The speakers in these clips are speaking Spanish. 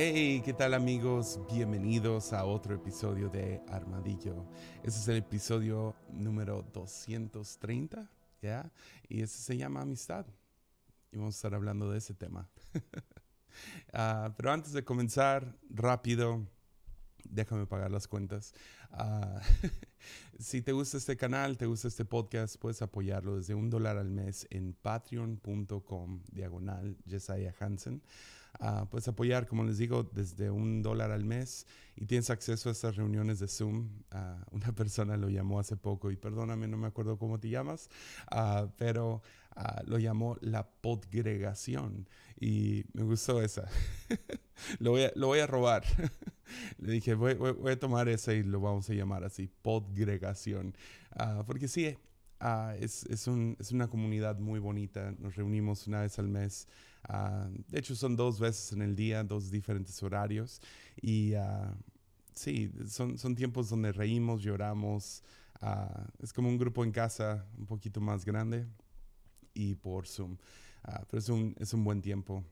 Hey, ¿qué tal amigos? Bienvenidos a otro episodio de Armadillo. Este es el episodio número 230, ¿ya? Y este se llama Amistad. Y vamos a estar hablando de ese tema. Ah, pero antes de comenzar, rápido, déjame pagar las cuentas. Ah, si te gusta este canal, te gusta este podcast, puedes apoyarlo desde un dólar al mes en patreon.com diagonal Jesiah Hansen. Ah, puedes apoyar, como les digo, desde un dólar al mes y tienes acceso a estas reuniones de Zoom. Ah, una persona lo llamó hace poco y perdóname, no me acuerdo cómo te llamas, ah, pero lo llamó la podgregación y me gustó esa. lo, voy a, lo, voy a, robar. Le dije, voy, voy, a tomar esa y lo vamos a llamar así, podgregación. porque sí, es, es, un, es, una comunidad muy bonita. Nos reunimos una vez al mes Ah, de hecho, son dos veces en el día, dos diferentes horarios. Y uh, sí, son, son tiempos donde reímos, lloramos. Ah, es como un grupo en casa un poquito más grande y por Zoom. pero es un, es un buen tiempo.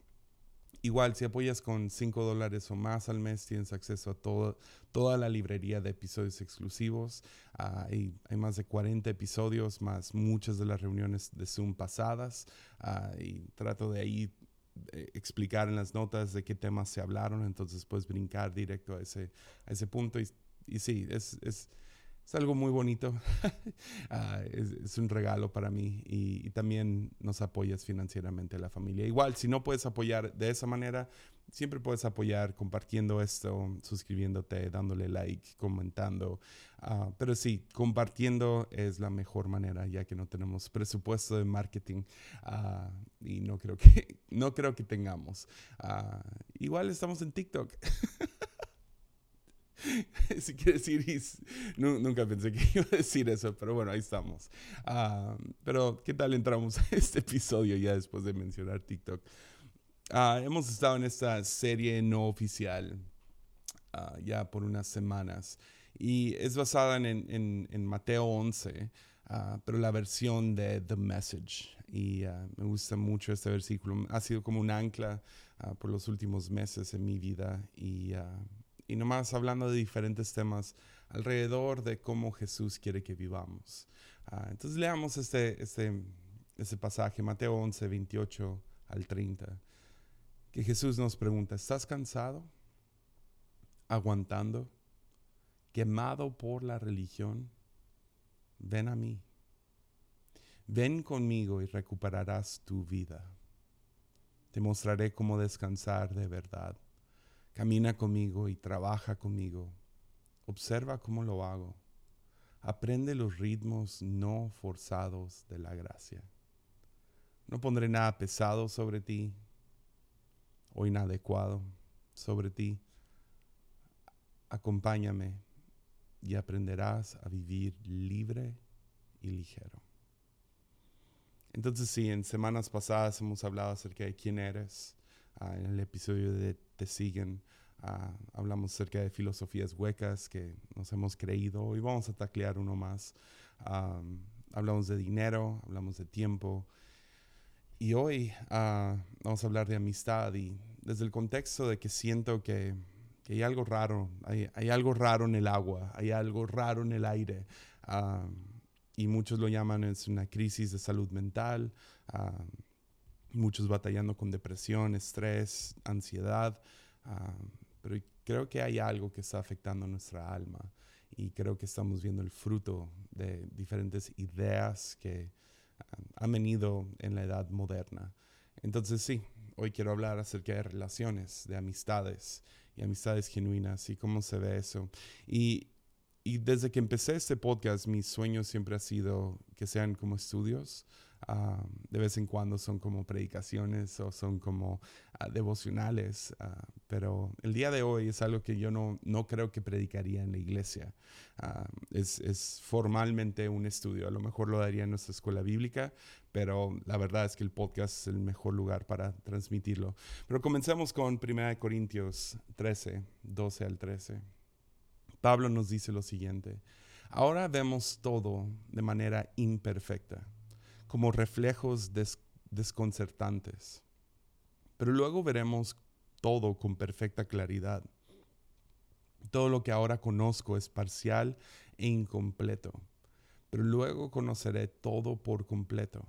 Igual, si apoyas con 5 dólares o más al mes, tienes acceso a todo, toda la librería de episodios exclusivos. hay, hay, más de 40 episodios, más muchas de las reuniones de Zoom pasadas. y trato de ahí eh, explicar en las notas de qué temas se hablaron, entonces puedes brincar directo a ese, a ese punto. Y, y sí, es, es, es, algo muy bonito, ah, es, es, un regalo para mí y, y, también nos apoyas financieramente la familia. Igual, si no puedes apoyar de esa manera, siempre puedes apoyar compartiendo esto, suscribiéndote, dándole like, comentando. Uh, pero sí, compartiendo es la mejor manera, ya que no tenemos presupuesto de marketing uh, y no creo que, no creo que tengamos. Uh, igual estamos en TikTok. si quieres decir, nunca pensé que iba a decir eso, pero bueno, ahí estamos. pero, ¿qué tal entramos a este episodio ya después de mencionar TikTok? Ah, hemos estado en esta serie no oficial uh, ya por unas semanas y es basada en, en, en Mateo 11, uh, ah, pero la versión de The Message. Y me gusta mucho este versículo. Ha sido como un ancla por los últimos meses en mi vida y, y nomás hablando de diferentes temas alrededor de cómo Jesús quiere que vivamos. entonces leamos este, este, este pasaje, Mateo 11, 28 al 30 que Jesús nos pregunta, ¿estás cansado? ¿Aguantando? ¿Quemado por la religión? Ven a mí. Ven conmigo y recuperarás tu vida. Te mostraré cómo descansar de verdad. Camina conmigo y trabaja conmigo. Observa cómo lo hago. Aprende los ritmos no forzados de la gracia. No pondré nada pesado sobre ti o inadecuado sobre ti. Acompáñame y aprenderás a vivir libre y ligero. Entonces sí, en semanas pasadas hemos hablado acerca de quién eres. Ah, en el episodio de Te siguen ah, hablamos acerca de filosofías huecas que nos hemos creído. Hoy vamos a taclear uno más. hablamos de dinero, hablamos de tiempo y hoy ah, vamos a hablar de amistad y desde el contexto de que siento que, hay algo raro, hay, algo raro en el agua, hay algo raro en el aire. Ah, y muchos lo llaman es una crisis de salud mental, ah, muchos batallando con depresión, estrés, ansiedad, pero creo que hay algo que está afectando nuestra alma y creo que estamos viendo el fruto de diferentes ideas que ha venido en la edad moderna. Entonces sí, hoy quiero hablar acerca de relaciones, de amistades y amistades genuinas y cómo se ve eso. Y, y desde que empecé este podcast, mi sueño siempre ha sido que sean como estudios, Ah, de vez en cuando son como predicaciones o son como ah, devocionales, ah, pero el día de hoy es algo que yo no, no creo que predicaría en la iglesia. Es, es, formalmente un estudio, a lo mejor lo daría en nuestra escuela bíblica, pero la verdad es que el podcast es el mejor lugar para transmitirlo. Pero comencemos con 1 Corintios 13, 12 al 13. Pablo nos dice lo siguiente, ahora vemos todo de manera imperfecta como reflejos desconcertantes. Pero luego veremos todo con perfecta claridad. Todo lo que ahora conozco es parcial e incompleto, pero luego conoceré todo por completo,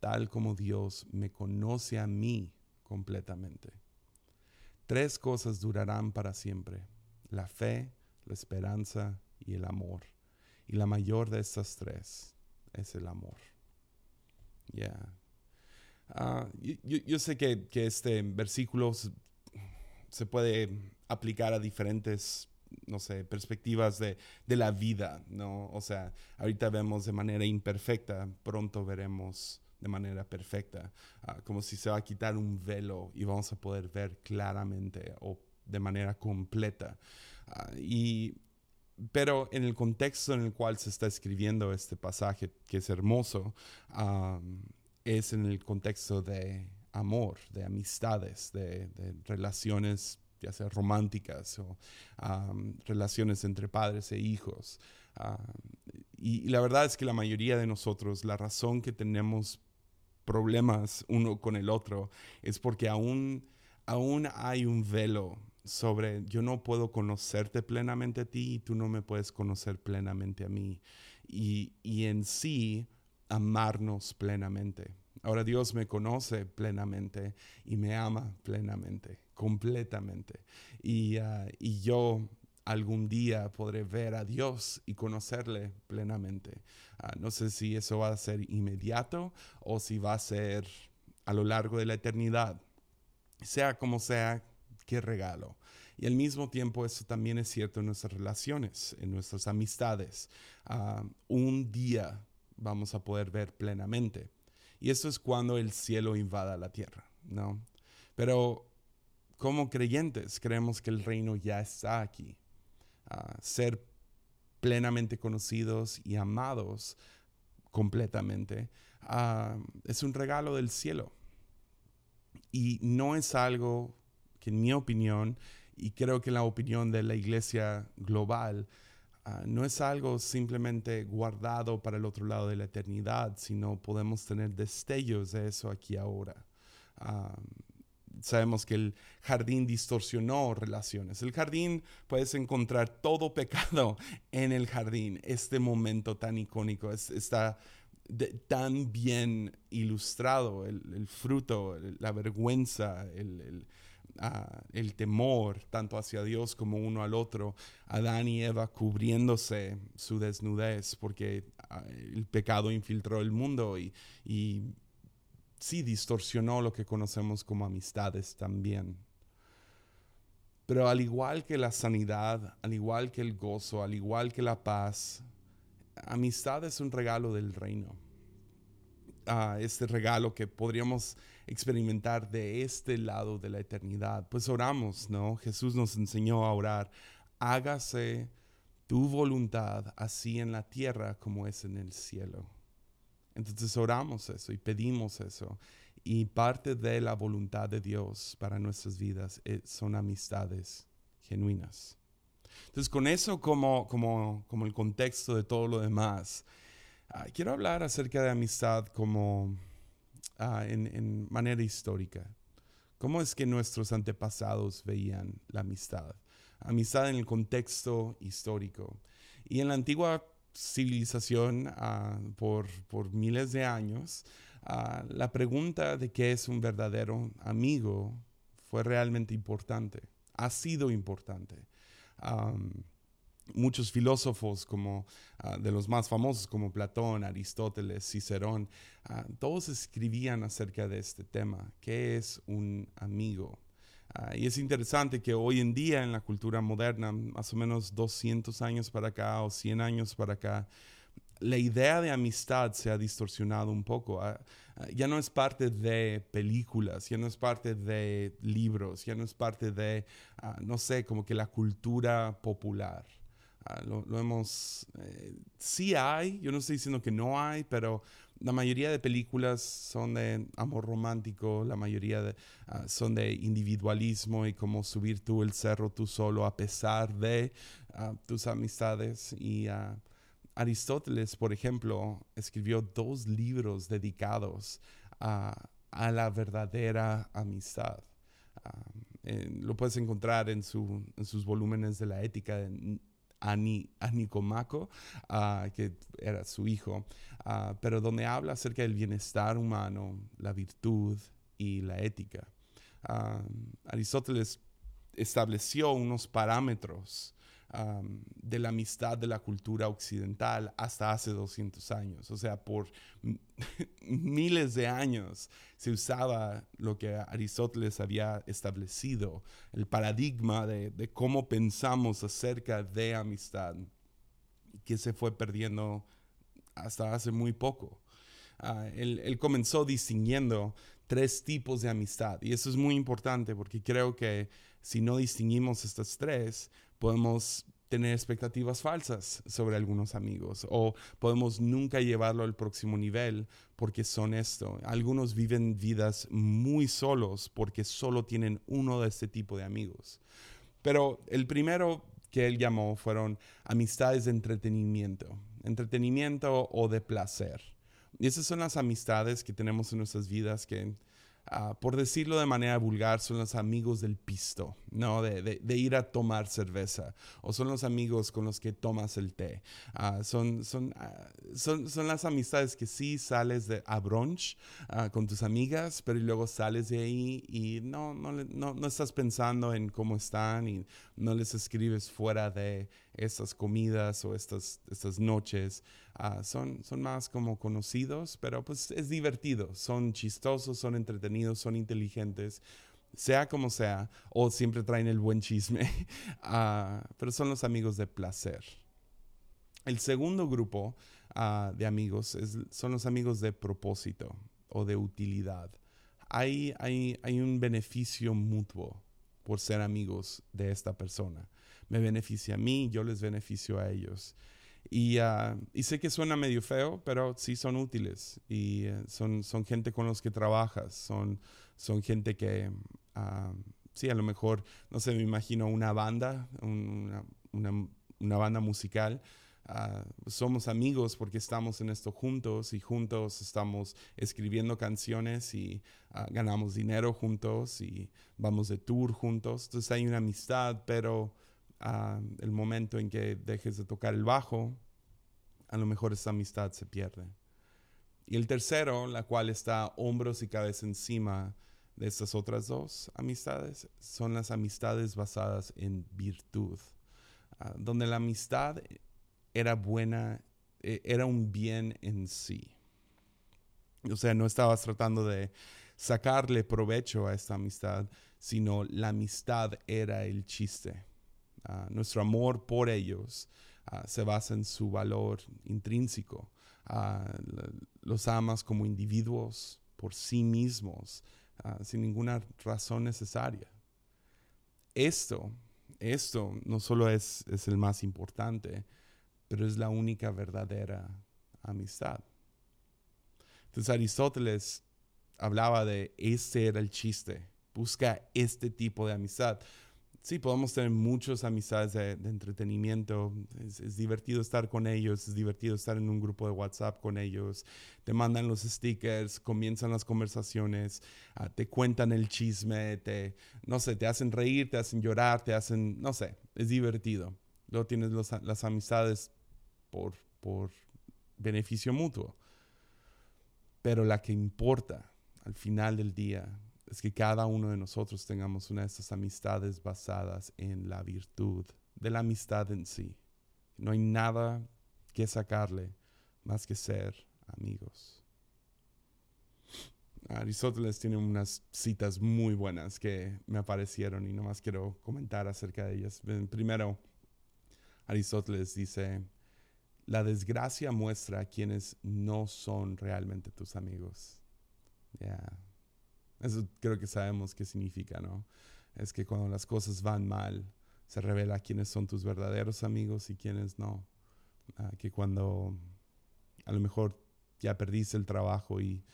tal como Dios me conoce a mí completamente. Tres cosas durarán para siempre, la fe, la esperanza y el amor. Y la mayor de estas tres es el amor. Ya. Ah, yo, sé que, este versículo se, puede aplicar a diferentes, no sé, perspectivas de, la vida, ¿no? O sea, ahorita vemos de manera imperfecta, pronto veremos de manera perfecta, ah, como si se va a quitar un velo y vamos a poder ver claramente o de manera completa. Ah, y pero en el contexto en el cual se está escribiendo este pasaje, que es hermoso, es en el contexto de amor, de amistades, de, relaciones ya sea románticas o relaciones entre padres e hijos. y, la verdad es que la mayoría de nosotros, la razón que tenemos problemas uno con el otro es porque aún, aún hay un velo sobre yo no puedo conocerte plenamente a ti y tú no me puedes conocer plenamente a mí. Y, en sí, amarnos plenamente. Ahora Dios me conoce plenamente y me ama plenamente, completamente. Y, ah, y yo algún día podré ver a Dios y conocerle plenamente. Ah, no sé si eso va a ser inmediato o si va a ser a lo largo de la eternidad. Sea como sea, qué regalo. Y al mismo tiempo eso también es cierto en nuestras relaciones, en nuestras amistades. Ah, un día vamos a poder ver plenamente. Y eso es cuando el cielo invada la tierra, ¿no? Pero como creyentes creemos que el reino ya está aquí. Ah, ser plenamente conocidos y amados completamente ah, es un regalo del cielo. Y no es algo que en mi opinión, y creo que en la opinión de la iglesia global, ah, no es algo simplemente guardado para el otro lado de la eternidad, sino podemos tener destellos de eso aquí ahora. Ah, sabemos que el jardín distorsionó relaciones. El jardín puedes encontrar todo pecado en el jardín. Este momento tan icónico está tan bien ilustrado, el, fruto, la vergüenza, el temor tanto hacia Dios como uno al otro, Adán y Eva cubriéndose su desnudez porque ah, el pecado infiltró el mundo y, y sí distorsionó lo que conocemos como amistades también. Pero al igual que la sanidad, al igual que el gozo, al igual que la paz, amistad es un regalo del reino. Ah, este regalo que podríamos experimentar de este lado de la eternidad. Pues oramos, ¿no? Jesús nos enseñó a orar, hágase tu voluntad así en la tierra como es en el cielo. Entonces oramos eso y pedimos eso. Y parte de la voluntad de Dios para nuestras vidas eh, son amistades genuinas. Entonces con eso como, como, como el contexto de todo lo demás, ah, quiero hablar acerca de amistad como Ah, en, manera histórica. ¿Cómo es que nuestros antepasados veían la amistad? Amistad en el contexto histórico. Y en la antigua civilización, ah, por, por, miles de años, ah, la pregunta de qué es un verdadero amigo fue realmente importante, ha sido importante muchos filósofos como ah, de los más famosos como Platón, Aristóteles, Cicerón, ah, todos escribían acerca de este tema, ¿qué es un amigo? Ah, y es interesante que hoy en día en la cultura moderna, más o menos 200 años para acá o 100 años para acá, la idea de amistad se ha distorsionado un poco. ya no es parte de películas, ya no es parte de libros, ya no es parte de, no sé, como que la cultura popular. Ah, lo, hemos... Eh, sí hay, yo no estoy diciendo que no hay, pero la mayoría de películas son de amor romántico, la mayoría de, ah, son de individualismo y cómo subir tú el cerro tú solo a pesar de ah, tus amistades. Y Aristóteles, por ejemplo, escribió dos libros dedicados a, la verdadera amistad. lo puedes encontrar en, sus volúmenes de la ética Anicomaco, uh, que era su hijo, uh, pero donde habla acerca del bienestar humano, la virtud y la ética. Aristóteles estableció unos parámetros de la amistad de la cultura occidental hasta hace 200 años. O sea, por miles de años se usaba lo que Aristóteles había establecido, el paradigma de, cómo pensamos acerca de amistad, que se fue perdiendo hasta hace muy poco. Ah, él, comenzó distinguiendo tres tipos de amistad. Y eso es muy importante porque creo que si no distinguimos estas tres, podemos tener expectativas falsas sobre algunos amigos o podemos nunca llevarlo al próximo nivel porque son esto. Algunos viven vidas muy solos porque solo tienen uno de este tipo de amigos. Pero el primero que él llamó fueron amistades de entretenimiento, entretenimiento o de placer. Y esas son las amistades que tenemos en nuestras vidas que Ah, por decirlo de manera vulgar, son los amigos del pisto, ¿no? De, ir a tomar cerveza, o son los amigos con los que tomas el té. Ah, son, son, ah, son, son, las amistades que sí sales de, a brunch con tus amigas, pero luego sales de ahí y no, no, no, no estás pensando en cómo están y no les escribes fuera de estas comidas o estas, estas noches. Ah, son, son más como conocidos, pero pues es divertido. Son chistosos, son entretenidos, son inteligentes, sea como sea, o siempre traen el buen chisme, ah, pero son los amigos de placer. El segundo grupo ah, de amigos son los amigos de propósito o de utilidad. Hay, hay, hay un beneficio mutuo por ser amigos de esta persona. Me beneficia a mí, yo les beneficio a ellos. Y, ah, y, sé que suena medio feo, pero sí son útiles y eh, son, son gente con los que trabajas, son, son gente que, uh, sí, a lo mejor, no sé, me imagino una banda, una, una, una banda musical. Uh, somos amigos porque estamos en esto juntos y juntos estamos escribiendo canciones y ganamos dinero juntos y vamos de tour juntos. Entonces hay una amistad, pero el momento en que dejes de tocar el bajo, a lo mejor esa amistad se pierde. Y el tercero, la cual está hombros y cabeza encima de estas otras dos amistades, son las amistades basadas en virtud, ah, donde la amistad era buena, e, era un bien en sí. O sea, no estabas tratando de sacarle provecho a esta amistad, sino la amistad era el chiste. Ah, nuestro amor por ellos ah, se basa en su valor intrínseco. Ah, los amas como individuos por sí mismos, sin ninguna razón necesaria. Esto, esto no solo es, es el más importante, pero es la única verdadera amistad. Entonces Aristóteles hablaba de este era el chiste, busca este tipo de amistad sí, podemos tener muchas amistades de, entretenimiento. Es, divertido estar con ellos, es divertido estar en un grupo de WhatsApp con ellos. Te mandan los stickers, comienzan las conversaciones, ah, te cuentan el chisme, te, no sé, te hacen reír, te hacen llorar, te hacen, no sé, es divertido. Luego tienes las amistades por, por beneficio mutuo. Pero la que importa al final del día es que cada uno de nosotros tengamos una de estas amistades basadas en la virtud de la amistad en sí. No hay nada que sacarle más que ser amigos. Aristóteles tiene unas citas muy buenas que me aparecieron y nomás quiero comentar acerca de ellas. Primero, Aristóteles dice, la desgracia muestra a quienes no son realmente tus amigos. Yeah. Eso creo que sabemos qué significa, ¿no? Es que cuando las cosas van mal, se revela quiénes son tus verdaderos amigos y quiénes no. Ah, que cuando a lo mejor ya perdiste el trabajo y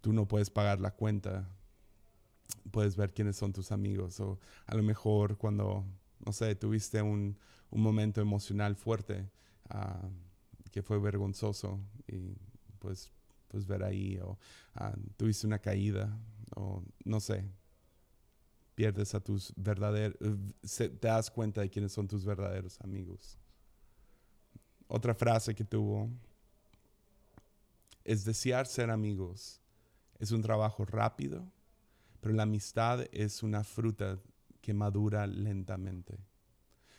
tú no puedes pagar la cuenta, puedes ver quiénes son tus amigos. O a lo mejor cuando, no sé, tuviste un, un momento emocional fuerte ah, que fue vergonzoso y pues, pues ver ahí, o ah, tuviste una caída, o no sé. pierdes a tus verdaderos, te das cuenta de quiénes son tus verdaderos amigos. Otra frase que tuvo es desear ser amigos. Es un trabajo rápido, pero la amistad es una fruta que madura lentamente.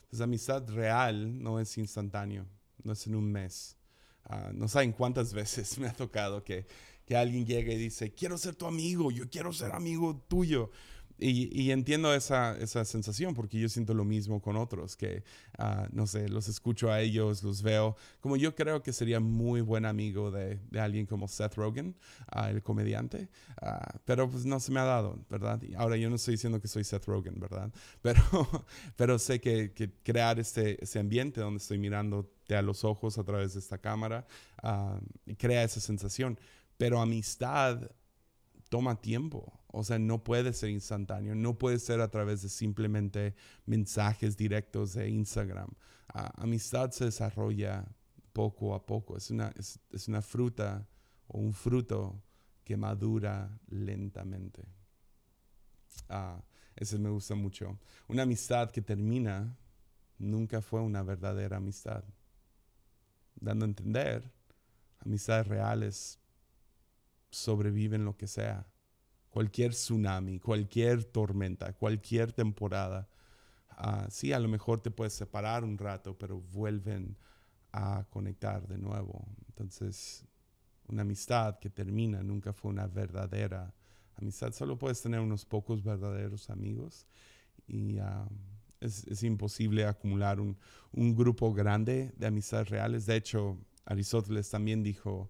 Entonces, amistad real no es instantáneo, no es en un mes. Ah, no saben cuántas veces me ha tocado que, que alguien llegue y dice, quiero ser tu amigo, yo quiero ser amigo tuyo. Y, entiendo esa, esa, sensación porque yo siento lo mismo con otros, que, ah, no sé, los escucho a ellos, los veo, como yo creo que sería muy buen amigo de, de alguien como Seth Rogen, uh, el comediante, uh, pero pues no se me ha dado, ¿verdad? ahora yo no estoy diciendo que soy Seth Rogen, ¿verdad? Pero, pero sé que, que crear este, ese ambiente donde estoy mirándote a los ojos a través de esta cámara, crea esa sensación. Pero amistad toma tiempo. O sea, no puede ser instantáneo, no puede ser a través de simplemente mensajes directos de Instagram. amistad se desarrolla poco a poco. Es una, es, una fruta o un fruto que madura lentamente. Ah, ese me gusta mucho. Una amistad que termina nunca fue una verdadera amistad. Dando a entender, amistades reales sobreviven lo que sea. Cualquier tsunami, cualquier tormenta, cualquier temporada. Ah, sí, a lo mejor te puedes separar un rato, pero vuelven a conectar de nuevo. Entonces, una amistad que termina nunca fue una verdadera amistad. Solo puedes tener unos pocos verdaderos amigos y ah, es, imposible acumular un, un, grupo grande de amistades reales. De hecho, Aristóteles también dijo,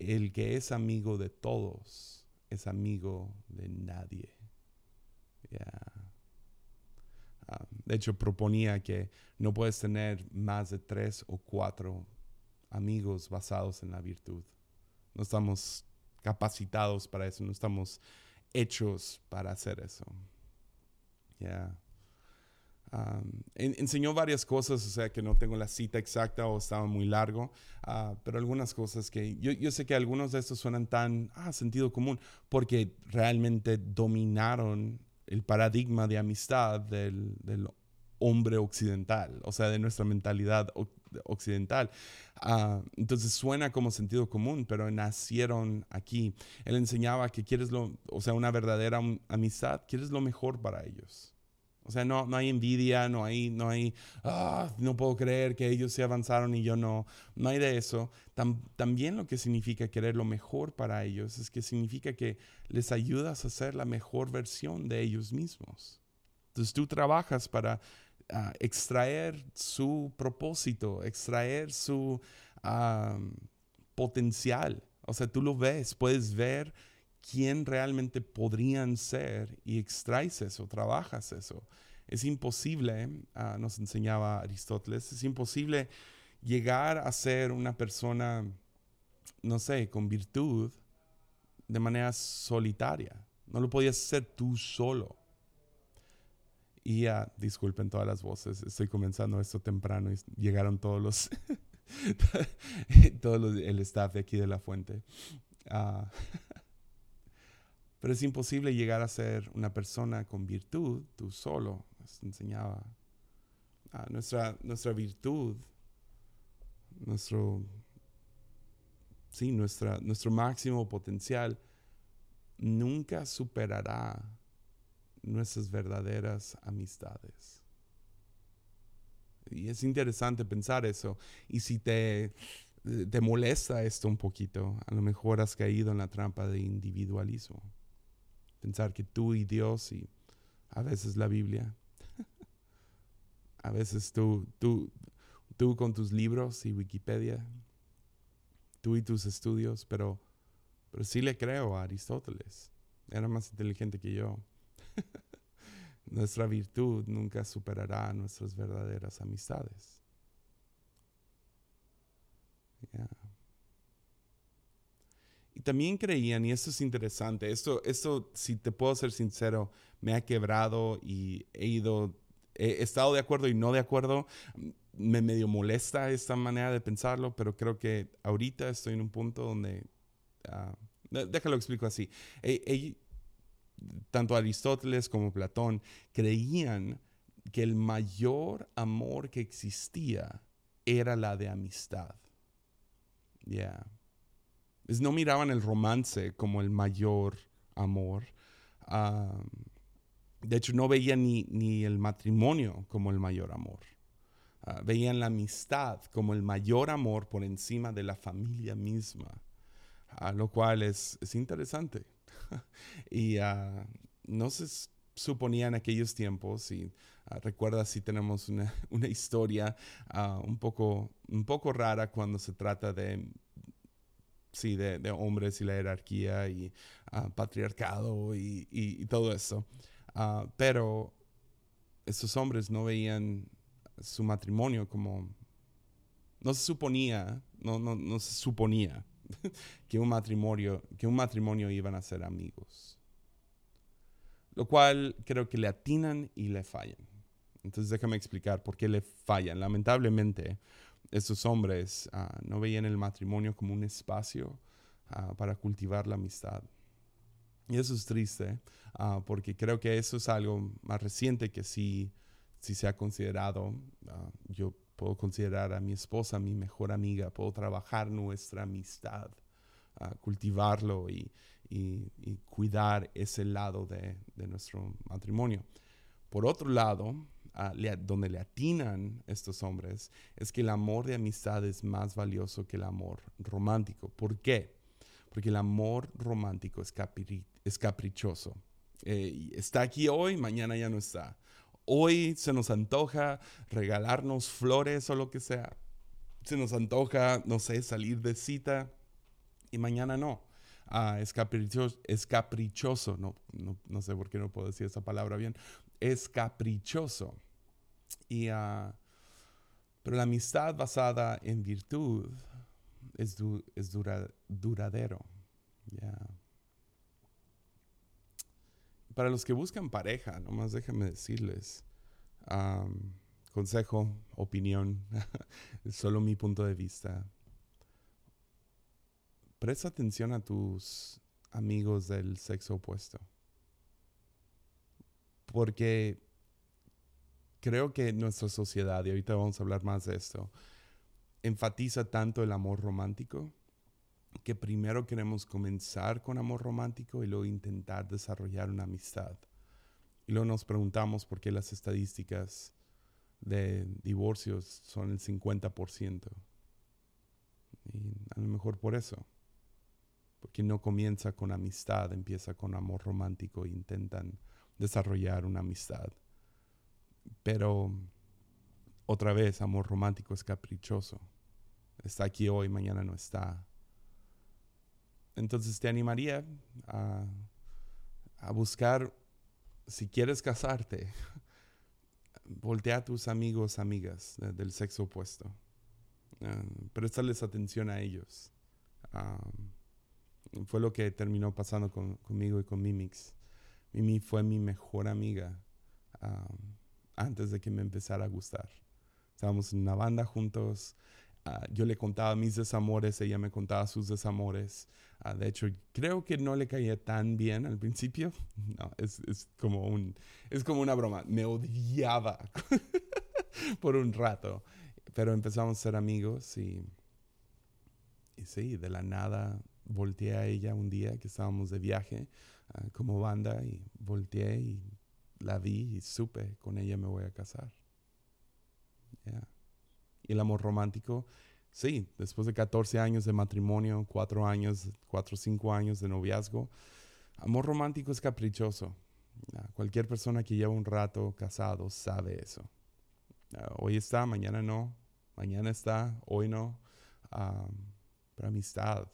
el que es amigo de todos es amigo de nadie. Ah, de hecho, proponía que no puedes tener más de tres o cuatro amigos basados en la virtud. No estamos capacitados para eso, no estamos hechos para hacer eso. Yeah enseñó varias cosas, o sea que no tengo la cita exacta o estaba muy largo, ah, pero algunas cosas que yo, yo, sé que algunos de estos suenan tan ah, sentido común porque realmente dominaron el paradigma de amistad del, del hombre occidental, o sea, de nuestra mentalidad occidental. Ah, entonces suena como sentido común, pero nacieron aquí. Él enseñaba que quieres lo, o sea, una verdadera amistad, quieres lo mejor para ellos. O sea, no, no hay envidia, no hay, no hay, ah, no puedo creer que ellos se avanzaron y yo no. No hay de eso. también lo que significa querer lo mejor para ellos es que significa que les ayudas a ser la mejor versión de ellos mismos. Entonces tú trabajas para ah, extraer su propósito, extraer su potencial. O sea, tú lo ves, puedes ver quién realmente podrían ser y extraes eso, trabajas eso. Es imposible, ah, nos enseñaba Aristóteles, es imposible llegar a ser una persona, no sé, con virtud de manera solitaria. No lo podías ser tú solo. Y ya, disculpen todas las voces, estoy comenzando esto temprano y llegaron todos los, todo el staff de aquí de la fuente. Ah, pero es imposible llegar a ser una persona con virtud tú solo. nos enseñaba. Nuestra, nuestra virtud, nuestro, sí, nuestra, nuestro máximo potencial nunca superará nuestras verdaderas amistades. Y es interesante pensar eso. Y si te, te molesta esto un poquito, a lo mejor has caído en la trampa de individualismo pensar que tú y Dios y a veces la Biblia, a veces tú, tú, tú con tus libros y Wikipedia, tú y tus estudios, pero, pero sí le creo a Aristóteles, era más inteligente que yo. Nuestra virtud nunca superará nuestras verdaderas amistades. Y también creían, y esto es interesante, esto, esto, si te puedo ser sincero, me ha quebrado y he ido, he estado de acuerdo y no de acuerdo. Me medio molesta esta manera de pensarlo, pero creo que ahorita estoy en un punto donde, uh, déjalo explico así. tanto Aristóteles como Platón creían que el mayor amor que existía era la de amistad. Ya. No miraban el romance como el mayor amor. de hecho, no veían ni, ni, el matrimonio como el mayor amor. Ah, veían la amistad como el mayor amor por encima de la familia misma, lo cual es, es interesante. y uh, no se suponía en aquellos tiempos, y recuerda si tenemos una, una historia un, poco, un poco rara cuando se trata de sí, de, de, hombres y la jerarquía y patriarcado y, y, todo eso. pero esos hombres no veían su matrimonio como... No se suponía, no, no, no se suponía que un matrimonio, que un matrimonio iban a ser amigos. Lo cual creo que le atinan y le fallan. Entonces déjame explicar por qué le fallan. Lamentablemente, estos hombres ah, no veían el matrimonio como un espacio ah, para cultivar la amistad. Y eso es triste, ah, porque creo que eso es algo más reciente que sí si se ha considerado, yo puedo considerar a mi esposa mi mejor amiga, puedo trabajar nuestra amistad, cultivarlo y, y, cuidar ese lado de, de, nuestro matrimonio. Por otro lado, donde le atinan estos hombres es que el amor de amistad es más valioso que el amor romántico. ¿Por qué? Porque el amor romántico es, capri es caprichoso. Eh, está aquí hoy, mañana ya no está hoy se nos antoja regalarnos flores o lo que sea. Se nos antoja, no sé, salir de cita y mañana no. Ah, es, caprichoso, es caprichoso, no, no, sé por qué no puedo decir esa palabra bien, es caprichoso. Y, uh, pero la amistad basada en virtud es, es duradero. Para los que buscan pareja, nomás déjenme decirles, consejo, opinión, solo mi punto de vista. Presta atención a tus amigos del sexo opuesto. Porque creo que nuestra sociedad, y ahorita vamos a hablar más de esto, enfatiza tanto el amor romántico que primero queremos comenzar con amor romántico y luego intentar desarrollar una amistad. Y luego nos preguntamos por qué las estadísticas de divorcios son el 50%. Y a lo mejor por eso. Porque no comienza con amistad, empieza con amor romántico e intentan desarrollar una amistad. Pero otra vez, amor romántico es caprichoso. Está aquí hoy, mañana no está. Entonces te animaría a, a buscar, si quieres casarte, voltea a tus amigos, amigas del sexo opuesto. Uh, préstales atención a ellos. fue lo que terminó pasando conmigo y con Mimix. Mimi fue mi mejor amiga antes de que me empezara a gustar. Estábamos en una banda juntos, Ah, yo le contaba mis desamores, ella me contaba sus desamores. Ah, de hecho, creo que no le caía tan bien al principio. No, es, es, como, un, es como una broma. Me odiaba por un rato. Pero empezamos a ser amigos y, y sí, de la nada volteé a ella un día que estábamos de viaje ah, como banda y volteé y la vi y supe, con ella me voy a casar. Yeah y el amor romántico, sí, después de 14 años de matrimonio, 4 años, 4 o 5 años de noviazgo, amor romántico es caprichoso. Ah, cualquier persona que lleva un rato casado sabe eso. Ah, hoy está, mañana no, mañana está, hoy no. pero amistad.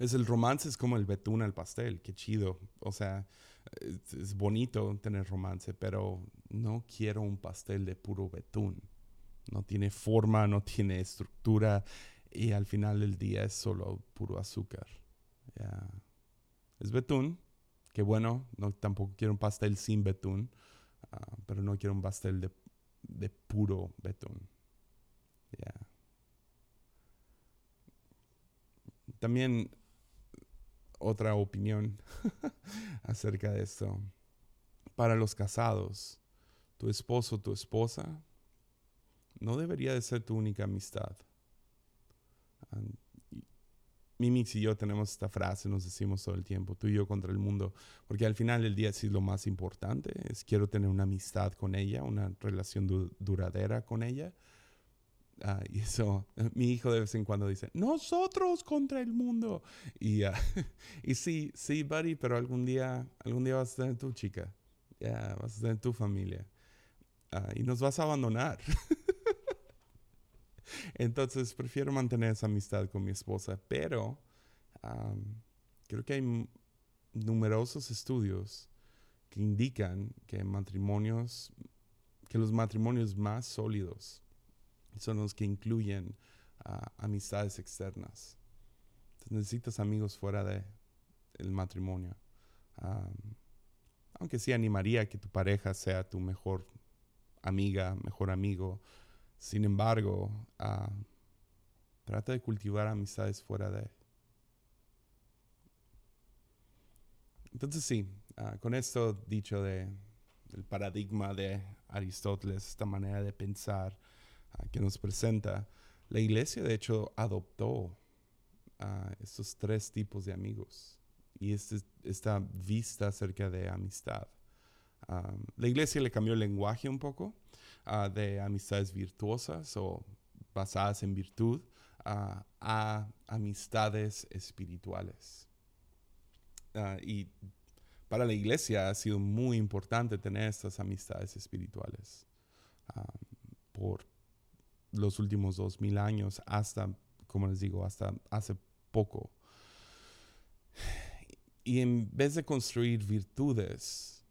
Es el romance es como el betún al pastel, qué chido. O sea, es bonito tener romance, pero no quiero un pastel de puro betún no tiene forma, no tiene estructura y al final del día es solo puro azúcar. Es betún, que bueno, no, tampoco quiero un pastel sin betún, ah, pero no quiero un pastel de, puro betún. También otra opinión acerca de esto. Para los casados, tu esposo tu esposa no debería de ser tu única amistad. Mimix y yo tenemos esta frase, nos decimos todo el tiempo, tú y yo contra el mundo, porque al final del día sí lo más importante, es quiero tener una amistad con ella, una relación duradera con ella. Ah, y eso, mi hijo de vez en cuando dice, nosotros contra el mundo. Y, uh, y sí, sí, buddy, pero algún día, algún día vas a tener tu chica, ya vas a tener tu familia. Uh, y nos vas a abandonar. Entonces prefiero mantener esa amistad con mi esposa, pero creo que hay numerosos estudios que indican que matrimonios, que los matrimonios más sólidos son los que incluyen amistades externas. necesitas amigos fuera de matrimonio. aunque sí animaría que tu pareja sea tu mejor amiga, mejor amigo, sin embargo, trata de cultivar amistades fuera de... Entonces sí, ah, con esto dicho de el paradigma de Aristóteles, esta manera de pensar que nos presenta, la iglesia de hecho adoptó estos tres tipos de amigos y este, esta vista acerca de amistad. la iglesia le cambió el lenguaje un poco Ah, de amistades virtuosas o basadas en virtud ah, a amistades espirituales. Ah, y para la iglesia ha sido muy importante tener estas amistades espirituales por los últimos dos mil años hasta, como les digo, hasta hace poco. Y en vez de construir virtudes,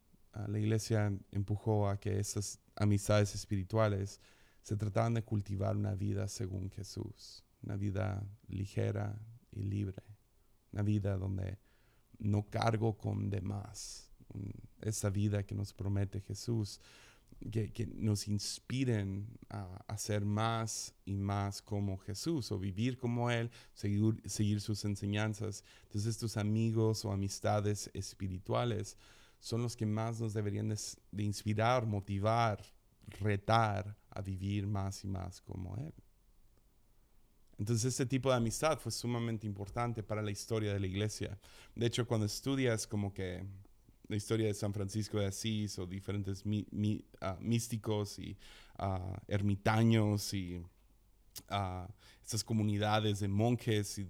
la iglesia empujó a que esas amistades espirituales, se trataban de cultivar una vida según Jesús, una vida ligera y libre, una vida donde no cargo con demás, esa vida que nos promete Jesús, que, nos inspiren a, hacer ser más y más como Jesús o vivir como Él, seguir, seguir sus enseñanzas. Entonces estos amigos o amistades espirituales son los que más nos deberían de, inspirar, motivar, retar a vivir más y más como Él. Entonces este tipo de amistad fue sumamente importante para la historia de la iglesia. De hecho, cuando estudias como que la historia de San Francisco de Asís o diferentes ah, místicos y uh, ermitaños y uh, estas comunidades de monjes, y,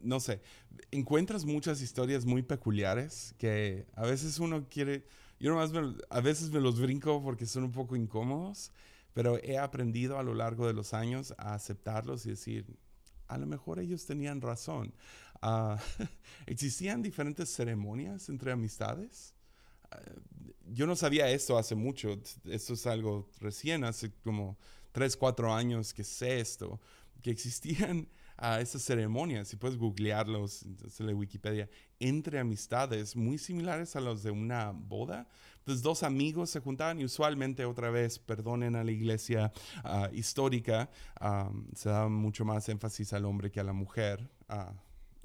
no, sé, encuentras muchas historias muy peculiares que a veces uno quiere, yo nomás a veces me los brinco porque son un poco incómodos, pero he aprendido a lo largo de los años a aceptarlos y decir, a lo mejor ellos tenían razón. Ah, existían diferentes ceremonias entre amistades. Yo no sabía esto hace mucho, esto es algo recién, hace como 3, 4 años que sé esto, que existían a esas ceremonias, si puedes googlearlos, en Wikipedia, entre amistades muy similares a los de una boda. Entonces dos amigos se juntaban y usualmente otra vez, perdonen a la iglesia ah, histórica, se da mucho más énfasis al hombre que a la mujer. Ah,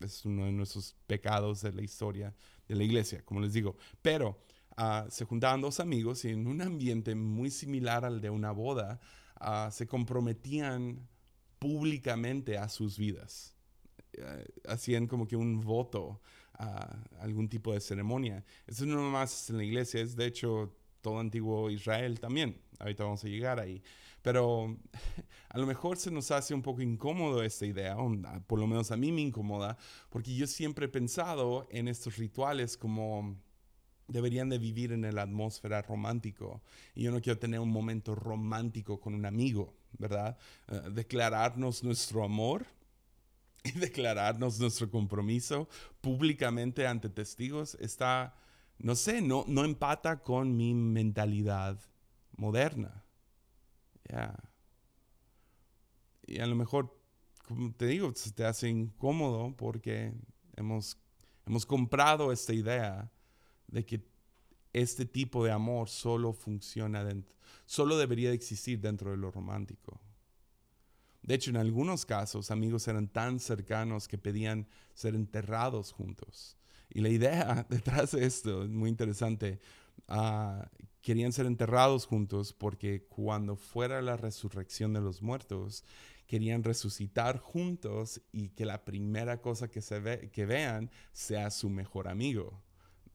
es uno de nuestros pecados de la historia de la iglesia, como les digo. Pero ah, se juntaban dos amigos y en un ambiente muy similar al de una boda, se comprometían públicamente a sus vidas. Eh, hacían como que un voto a algún tipo de ceremonia. Eso no más en la iglesia, es de hecho todo antiguo Israel también. Ahorita vamos a llegar ahí. Pero a lo mejor se nos hace un poco incómodo esta idea, por lo menos a mí me incomoda, porque yo siempre he pensado en estos rituales como deberían de vivir en la atmósfera romántico. Y yo no quiero tener un momento romántico con un amigo, ¿verdad? Eh, declararnos nuestro amor y declararnos nuestro compromiso públicamente ante testigos está, no sé, no, no empata con mi mentalidad moderna. Ya. Y a lo mejor, como te digo, se te hace incómodo porque hemos, hemos comprado esta idea de que este tipo de amor solo funciona solo debería existir dentro de lo romántico. De hecho, en algunos casos, amigos eran tan cercanos que pedían ser enterrados juntos. Y la idea detrás de esto es muy interesante. Ah, querían ser enterrados juntos porque cuando fuera la resurrección de los muertos, querían resucitar juntos y que la primera cosa que, se ve, que vean sea su mejor amigo.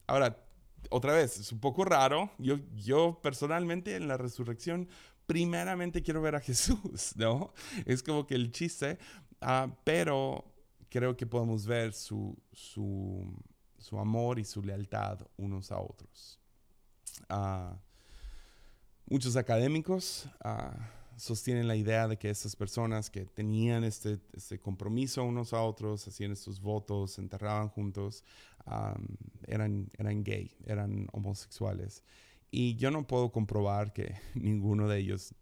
Ahora, otra vez, es un poco raro. Yo, yo personalmente en la resurrección, primeramente quiero ver a Jesús, ¿no? Es como que el chiste, uh, pero creo que podemos ver su, su, su, amor y su lealtad unos a otros. Uh, muchos académicos uh, sostienen la idea de que estas personas que tenían este, este compromiso unos a otros, hacían estos votos, se enterraban juntos, eran, eran gay, eran homosexuales. Y yo no puedo comprobar que ninguno de ellos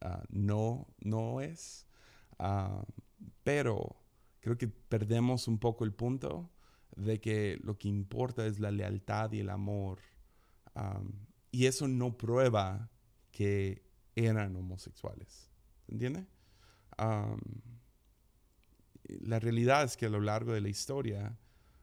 ah, no, no es, pero creo que perdemos un poco el punto de que lo que importa es la lealtad y el amor. y eso no prueba que eran homosexuales. ¿Se la realidad es que a lo largo de la historia,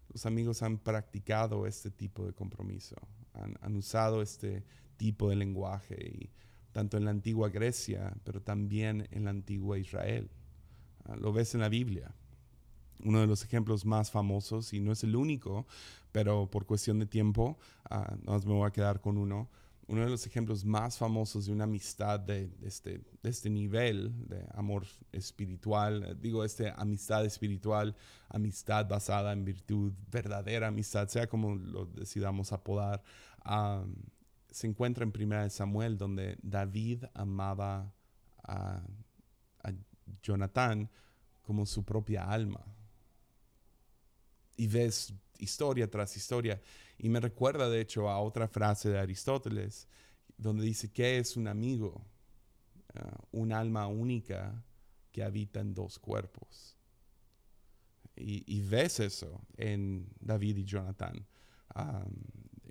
los amigos han practicado este tipo de compromiso, han, usado este tipo de lenguaje, y, tanto en la antigua Grecia, pero también en la antigua Israel. Ah, lo ves en la Biblia. Uno de los ejemplos más famosos, y no es el único, pero por cuestión de tiempo, uh, no me voy a quedar con uno, uno de los ejemplos más famosos de una amistad de, este, de este nivel, de amor espiritual, digo, este amistad espiritual, amistad basada en virtud, verdadera amistad, sea como lo decidamos apodar, se encuentra en Primera de Samuel, donde David amaba a, a Jonatán como su propia alma. Y ves historia tras historia. Y me recuerda, de hecho, a otra frase de Aristóteles, donde dice, ¿qué es un amigo? Ah, un alma única que habita en dos cuerpos. Y, ves eso en David y Jonathan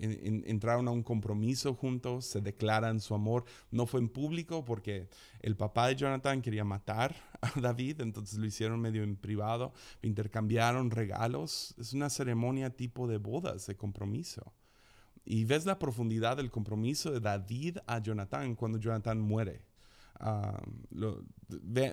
entraron a un compromiso juntos, se declaran su amor. No fue en público porque el papá de Jonathan quería matar a David, entonces lo hicieron medio en privado, intercambiaron regalos. Es una ceremonia tipo de bodas, de compromiso. Y ves la profundidad del compromiso de David a Jonathan cuando Jonathan muere. Ah,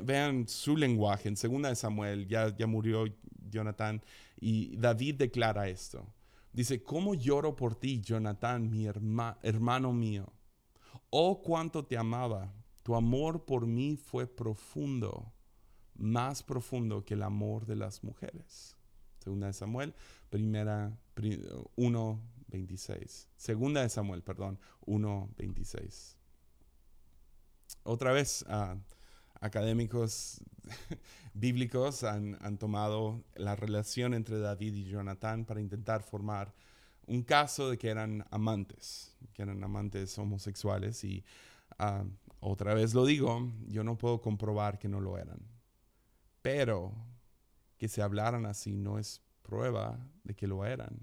vean su lenguaje. En segunda de Samuel ya, ya murió Jonathan y David declara esto. Dice, ¿cómo lloro por ti, Jonathan, mi hermano mío? Oh, cuánto te amaba. Tu amor por mí fue profundo, más profundo que el amor de las mujeres. Segunda de Samuel, primera 1.26. Segunda de Samuel, perdón, 1.26. Otra vez, uh, académicos bíblicos han, tomado la relación entre David y Jonathan para intentar formar un caso de que eran amantes, que eran amantes homosexuales y ah, otra vez lo digo, yo no puedo comprobar que no lo eran, pero que se hablaran así no es prueba de que lo eran.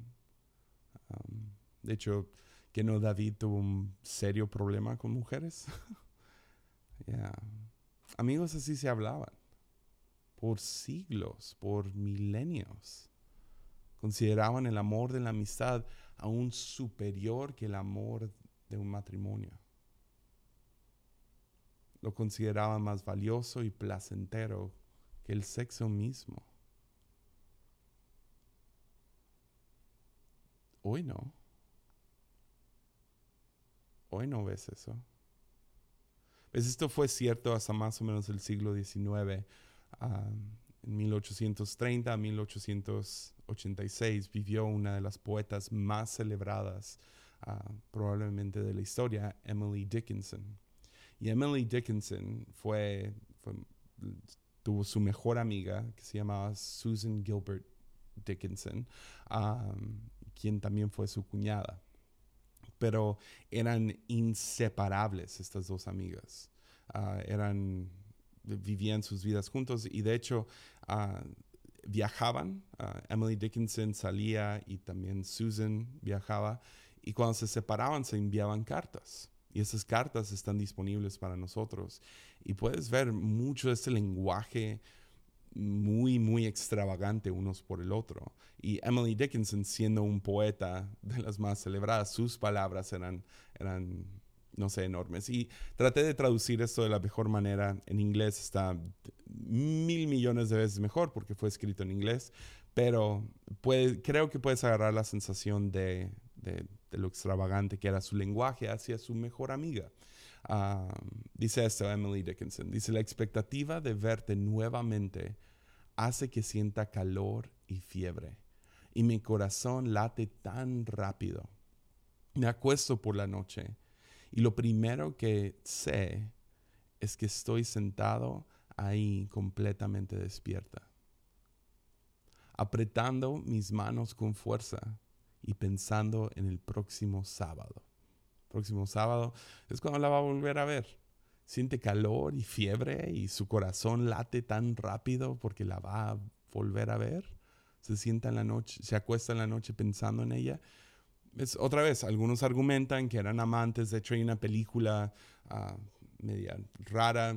de hecho, que no David tuvo un serio problema con mujeres. Amigos así se hablaban por siglos, por milenios. Consideraban el amor de la amistad aún superior que el amor de un matrimonio. Lo consideraban más valioso y placentero que el sexo mismo. Hoy no. Hoy no ves eso. Pues esto fue cierto hasta más o menos el siglo XIX. en 1830 a 1886 vivió una de las poetas más celebradas ah, probablemente de la historia, Emily Dickinson. Y Emily Dickinson fue, tuvo su mejor amiga que se llamaba Susan Gilbert Dickinson, quien también fue su cuñada pero eran inseparables estas dos amigas. Ah, eran, vivían sus vidas juntos y de hecho ah, viajaban. Ah, Emily Dickinson salía y también Susan viajaba y cuando se separaban se enviaban cartas. Y esas cartas están disponibles para nosotros. Y puedes ver mucho de este lenguaje muy, muy extravagante unos por el otro. Y Emily Dickinson, siendo un poeta de las más celebradas, sus palabras eran, eran no sé, enormes. Y traté de traducir esto de la mejor manera. En inglés está mil millones de veces mejor porque fue escrito en inglés, pero creo que puedes agarrar la sensación de, de, lo extravagante que era su lenguaje hacia su mejor amiga. Ah, dice esto Emily Dickinson, dice, la expectativa de verte nuevamente hace que sienta calor y fiebre, y mi corazón late tan rápido. Me acuesto por la noche y lo primero que sé es que estoy sentado ahí completamente despierta, apretando mis manos con fuerza y pensando en el próximo sábado. Próximo sábado es cuando la va a volver a ver. Siente calor y fiebre y su corazón late tan rápido porque la va a volver a ver. Se sienta en la noche, se acuesta en la noche pensando en ella es, otra vez, algunos argumentan que eran amantes. De hecho, hay una película uh, media rara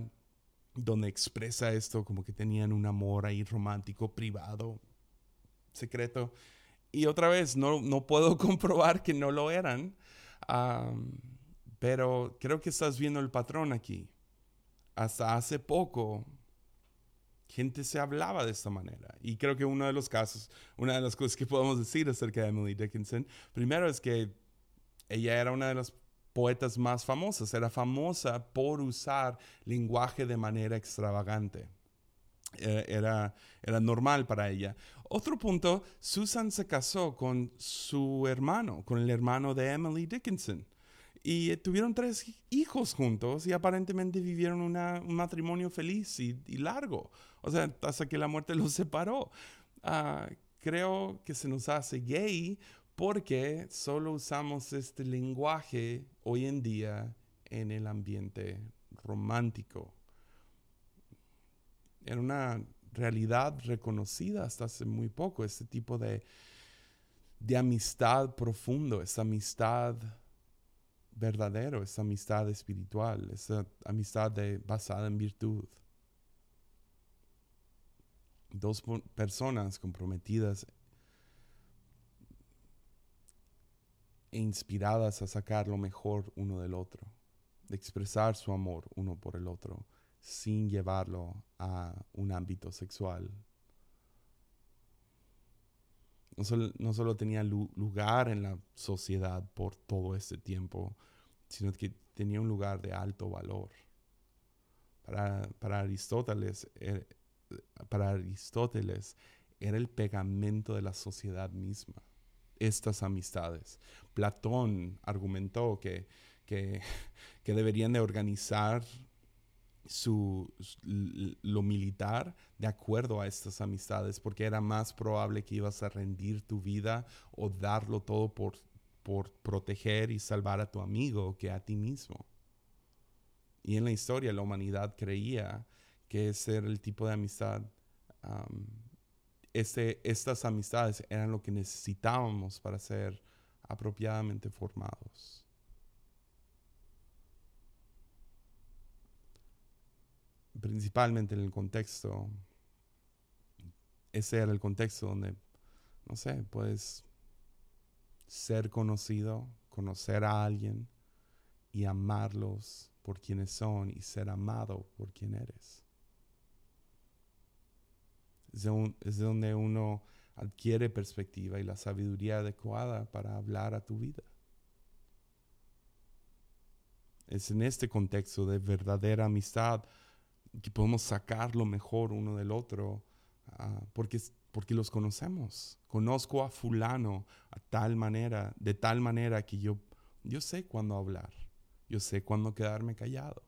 donde expresa esto como que tenían un amor ahí romántico, privado, secreto. Y otra vez, no, no puedo comprobar que no lo eran, pero creo que estás viendo el patrón aquí. Hasta hace poco, gente se hablaba de esta manera. Y creo que uno de los casos, una de las cosas que podemos decir acerca de Emily Dickinson, primero es que ella era una de las poetas más famosas, era famosa por usar lenguaje de manera extravagante. Era, era normal para ella. Otro punto, Susan se casó con su hermano, con el hermano de Emily Dickinson. Y tuvieron tres hijos juntos y aparentemente vivieron un matrimonio feliz y, largo. O sea, hasta que la muerte los separó. Ah, creo que se nos hace gay porque solo usamos este lenguaje hoy en día en el ambiente romántico. Era una realidad reconocida hasta hace muy poco, este tipo de, de amistad profundo, esta amistad verdadero, esa amistad espiritual, esa amistad basada en virtud. Dos personas comprometidas e inspiradas a sacar lo mejor uno del otro, de expresar su amor uno por el otro, sin llevarlo a un ámbito sexual. No solo, no solo tenía lugar en la sociedad por todo este tiempo, sino que tenía un lugar de alto valor. Para, para, Aristóteles, er, para Aristóteles era el pegamento de la sociedad misma, estas amistades. Platón argumentó que, que, que deberían de organizar su, lo militar de acuerdo a estas amistades, porque era más probable que ibas a rendir tu vida o darlo todo por, por proteger y salvar a tu amigo que a ti mismo. Y en la historia la humanidad creía que ese el tipo de amistad, este, estas amistades eran lo que necesitábamos para ser apropiadamente formados. Principalmente en el contexto, ese era el contexto donde, no sé, puedes ser conocido, conocer a alguien y amarlos por quienes son y ser amado por quien eres. Es es de donde uno adquiere perspectiva y la sabiduría adecuada para hablar a tu vida. Es en este contexto de verdadera amistad que podemos sacar lo mejor uno del otro, ah, porque, porque los conocemos. Conozco a fulano a tal manera, de tal manera que yo, yo sé cuándo hablar, yo sé cuándo quedarme callado,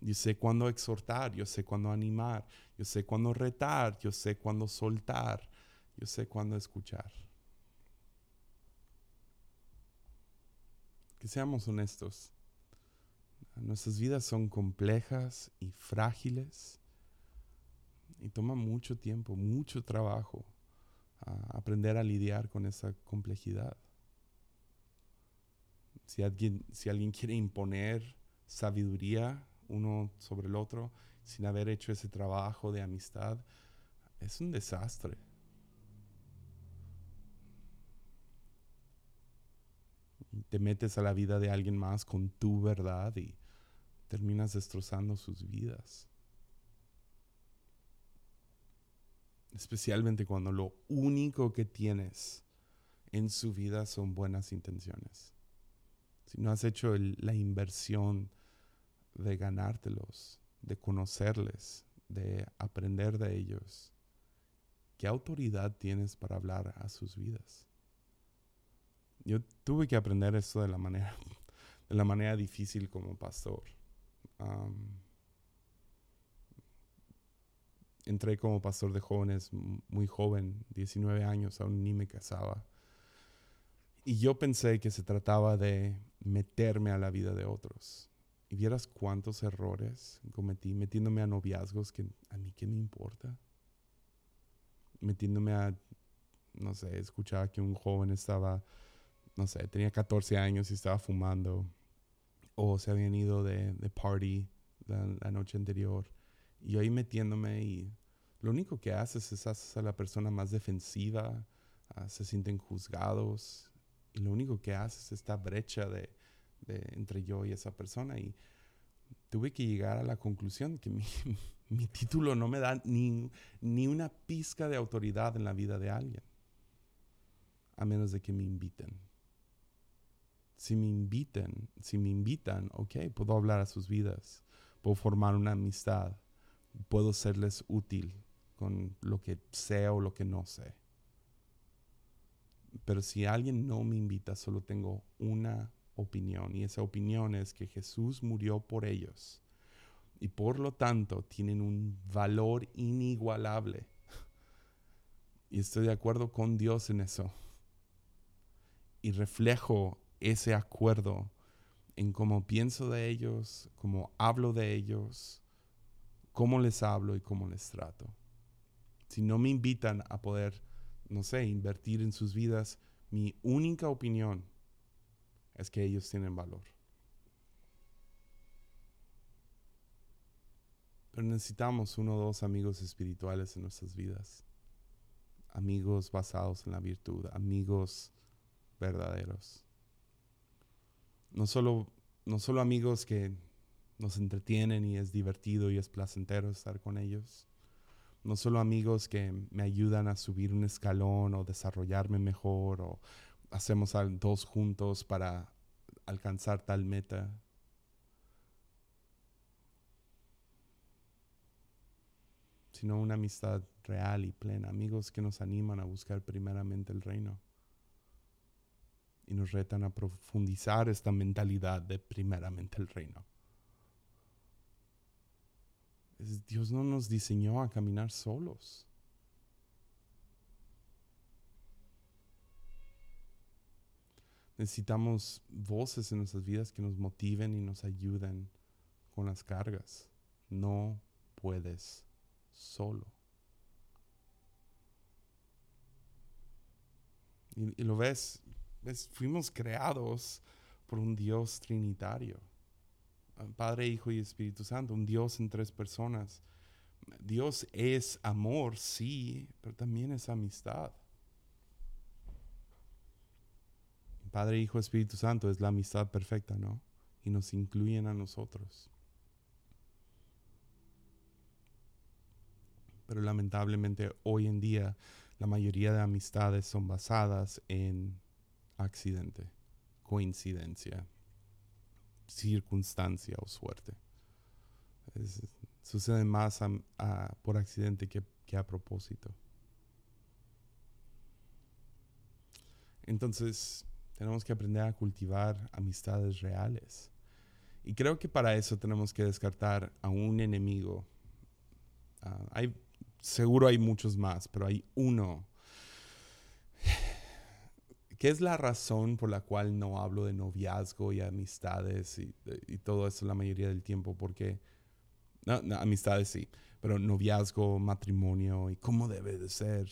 yo sé cuándo exhortar, yo sé cuándo animar, yo sé cuándo retar, yo sé cuándo soltar, yo sé cuándo escuchar. Que seamos honestos. Nuestras vidas son complejas y frágiles y toma mucho tiempo, mucho trabajo aprender a lidiar con esa complejidad. Si alguien, si alguien quiere imponer sabiduría uno sobre el otro sin haber hecho ese trabajo de amistad, es un desastre. Te metes a la vida de alguien más con tu verdad y terminas destrozando sus vidas. Especialmente cuando lo único que tienes en su vida son buenas intenciones. Si no has hecho la inversión de ganártelos, de conocerles, de aprender de ellos, ¿qué autoridad tienes para hablar a sus vidas? Yo tuve que aprender esto de la manera, de la manera difícil como pastor. Entré como pastor de jóvenes muy joven, 19 años, aún ni me casaba. Y yo pensé que se trataba de meterme a la vida de otros. Y vieras cuántos errores cometí metiéndome a noviazgos que a mí qué me importa. Metiéndome a, no sé, escuchaba que un joven estaba, no sé, tenía 14 años y estaba fumando. O se habían ido de, de party la, noche anterior. Y yo ahí metiéndome y lo único que haces es hacer a la persona más defensiva, ah, se sienten juzgados y lo único que haces es esta brecha de, entre yo y esa persona. Y tuve que llegar a la conclusión que mi, mi título no me da ni, ni una pizca de autoridad en la vida de alguien, a menos de que me inviten. Si me inviten, si me invitan, ok, puedo hablar a sus vidas, puedo formar una amistad, puedo serles útil con lo que sé o lo que no sé. Pero si alguien no me invita, solo tengo una opinión y esa opinión es que Jesús murió por ellos y por lo tanto tienen un valor inigualable. Y estoy de acuerdo con Dios en eso. Y reflejo ese acuerdo en cómo pienso de ellos, cómo hablo de ellos, cómo les hablo y cómo les trato. Si no me invitan a poder no sé, invertir en sus vidas, mi única opinión es que ellos tienen valor. Pero necesitamos uno o dos amigos espirituales en nuestras vidas. Amigos basados en la virtud, amigos verdaderos. No solo, no solo amigos que nos entretienen y es divertido y es placentero estar con ellos, no solo amigos que me ayudan a subir un escalón o desarrollarme mejor o hacemos dos juntos para alcanzar tal meta. sino una amistad real y plena, amigos que nos animan a buscar primeramente el reino y nos retan a profundizar esta mentalidad de primeramente el reino. Dios no nos diseñó a caminar solos. Necesitamos voces en nuestras vidas que nos motiven y nos ayuden con las cargas. No puedes solo. Y, lo ves, fuimos creados por un Dios trinitario. Padre, Hijo y Espíritu Santo, un Dios en tres personas. Dios es amor, sí, pero también es amistad. Padre, Hijo, Espíritu Santo es la amistad perfecta, ¿no? Y nos incluyen a nosotros. Pero lamentablemente hoy en día la mayoría de amistades son basadas en accidente, coincidencia, circunstancia o suerte. sucede más por accidente que, a propósito. Entonces, tenemos que aprender a cultivar amistades reales. Y creo que para eso tenemos que descartar a un enemigo. Ah, hay, seguro hay muchos más, pero hay uno ¿Qué es la razón por la cual no hablo de noviazgo y amistades y, todo eso la mayoría del tiempo? Porque, no, amistades sí, pero noviazgo, matrimonio y cómo debe de ser,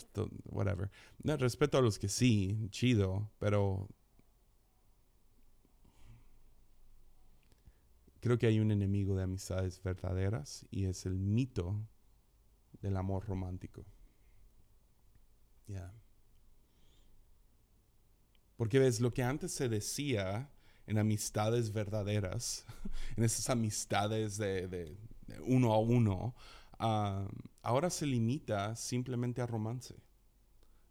whatever. respeto a los que sí, chido, pero creo que hay un enemigo de amistades verdaderas y es el mito del amor romántico. Ya. Porque ves, lo que antes se decía en amistades verdaderas, en esas amistades de, uno a uno, ah, ahora se limita simplemente a romance.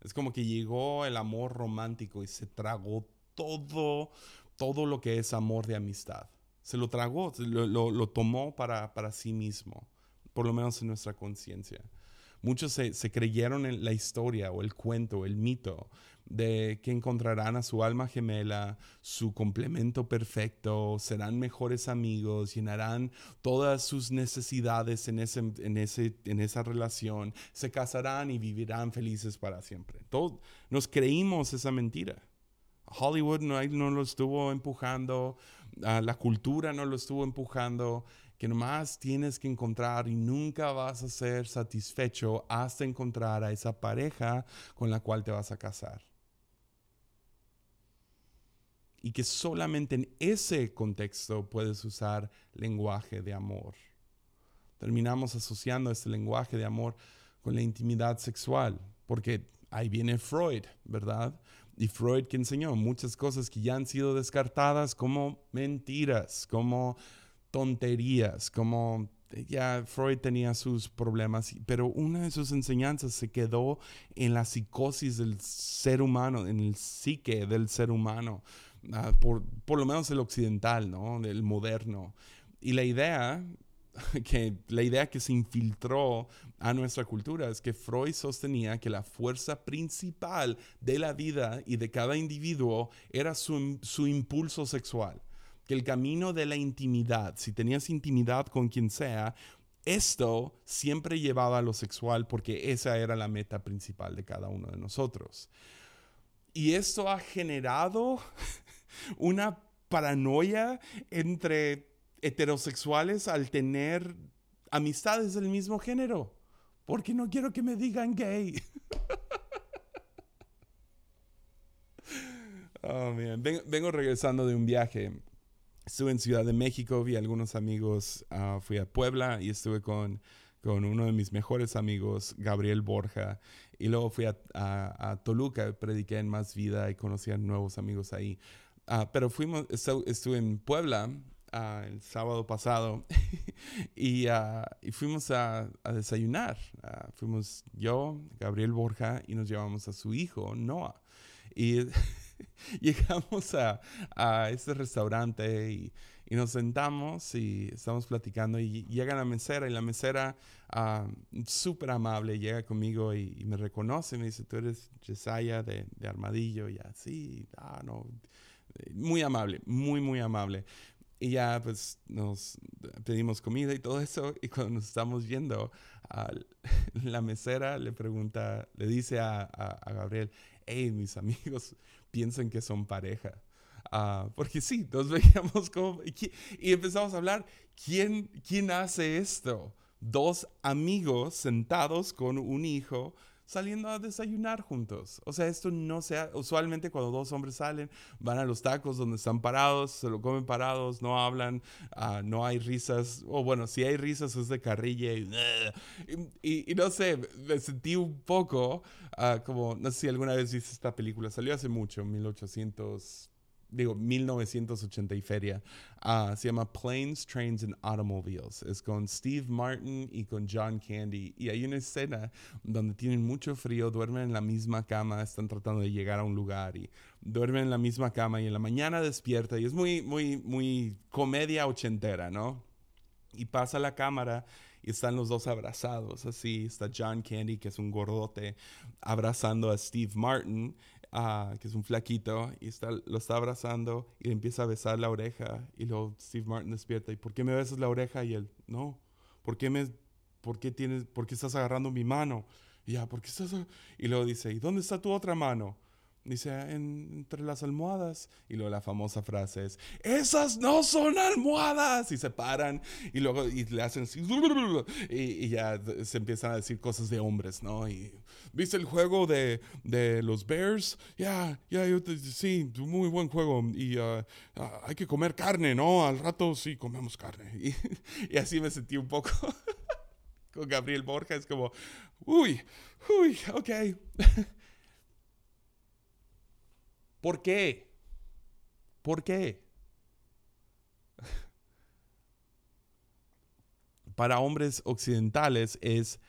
Es como que llegó el amor romántico y se tragó todo, todo lo que es amor de amistad. Se lo tragó, lo, tomó para, para sí mismo, por lo menos en nuestra conciencia. Muchos se, se, creyeron en la historia o el cuento, el mito de que encontrarán a su alma gemela, su complemento perfecto, serán mejores amigos, llenarán todas sus necesidades en, ese, en, ese, en esa relación, se casarán y vivirán felices para siempre. Todos nos creímos esa mentira. Hollywood no, no lo estuvo empujando, la cultura no lo estuvo empujando, que nomás tienes que encontrar y nunca vas a ser satisfecho hasta encontrar a esa pareja con la cual te vas a casar. Y que solamente en ese contexto puedes usar lenguaje de amor. Terminamos asociando este lenguaje de amor con la intimidad sexual, porque ahí viene Freud, ¿verdad? Y Freud que enseñó muchas cosas que ya han sido descartadas como mentiras, como tonterías, como ya Freud tenía sus problemas, pero una de sus enseñanzas se quedó en la psicosis del ser humano, en el psique del ser humano, ah, por, por, lo menos el occidental, ¿no? El moderno. Y la idea que la idea que se infiltró a nuestra cultura es que Freud sostenía que la fuerza principal de la vida y de cada individuo era su, su impulso sexual que el camino de la intimidad, si tenías intimidad con quien sea, esto siempre llevaba a lo sexual porque esa era la meta principal de cada uno de nosotros. Y esto ha generado una paranoia entre heterosexuales al tener amistades del mismo género. Porque no quiero que me digan gay. oh, Vengo regresando de un viaje estuve en Ciudad de México, vi a algunos amigos, ah, fui a Puebla y estuve con, con uno de mis mejores amigos, Gabriel Borja, y luego fui a, a, Toluca, prediqué en Más Vida y conocí a nuevos amigos ahí. Uh, pero fuimos, estuve en Puebla uh, el sábado pasado y, y, fuimos a, a desayunar. fuimos yo, Gabriel Borja, y nos llevamos a su hijo, Noah. Y llegamos a, a este restaurante y, y, nos sentamos y estamos platicando y llega la mesera y la mesera uh, súper amable llega conmigo y, me reconoce, me dice, tú eres Jesiah de, de Armadillo y así, ah, no, muy amable, muy, muy amable. Y ya pues nos pedimos comida y todo eso. Y cuando nos estamos yendo, la mesera le pregunta, le dice a, a, Gabriel, hey, mis amigos piensan que son pareja. Uh, porque sí, nos veíamos como... Y, empezamos a hablar, ¿quién, ¿quién hace esto? Dos amigos sentados con un hijo saliendo a desayunar juntos. O sea, esto no se usualmente cuando dos hombres salen, van a los tacos donde están parados, se lo comen parados, no hablan, uh, no hay risas, o bueno, si hay risas es de carrilla y, y, no sé, me sentí un poco uh, como, no sé si alguna vez viste esta película, salió hace mucho, 1800 digo, 1980 y feria. Uh, se llama Planes, Trains and Automobiles. Es con Steve Martin y con John Candy. Y hay una escena donde tienen mucho frío, duermen en la misma cama, están tratando de llegar a un lugar y duermen en la misma cama y en la mañana despierta. Y es muy, muy, muy comedia ochentera, ¿no? Y pasa la cámara y están los dos abrazados, así. Está John Candy, que es un gordote, abrazando a Steve Martin que es un flaquito, y está, lo está abrazando y le empieza a besar la oreja. Y luego Steve Martin despierta. ¿Y por qué me besas la oreja? Y él, no. ¿Por qué, me, por qué, tienes, por qué estás agarrando mi mano? Y ya, ¿por qué estás.? Y luego dice, ¿y dónde está tu otra mano? Dice, entre las almohadas. Y luego la famosa frase es, esas no son almohadas. Y se paran y luego y le hacen así. Y, ya se empiezan a decir cosas de hombres, ¿no? Y, ¿viste el juego de, de los Bears? Ya, ya, yo sí, muy buen juego. Y uh, ah, hay que comer carne, ¿no? Al rato sí comemos carne. Y, y así me sentí un poco con Gabriel Borja. Es como, uy, uy, ok. ¿Por qué? ¿Por qué? Para hombres occidentales es,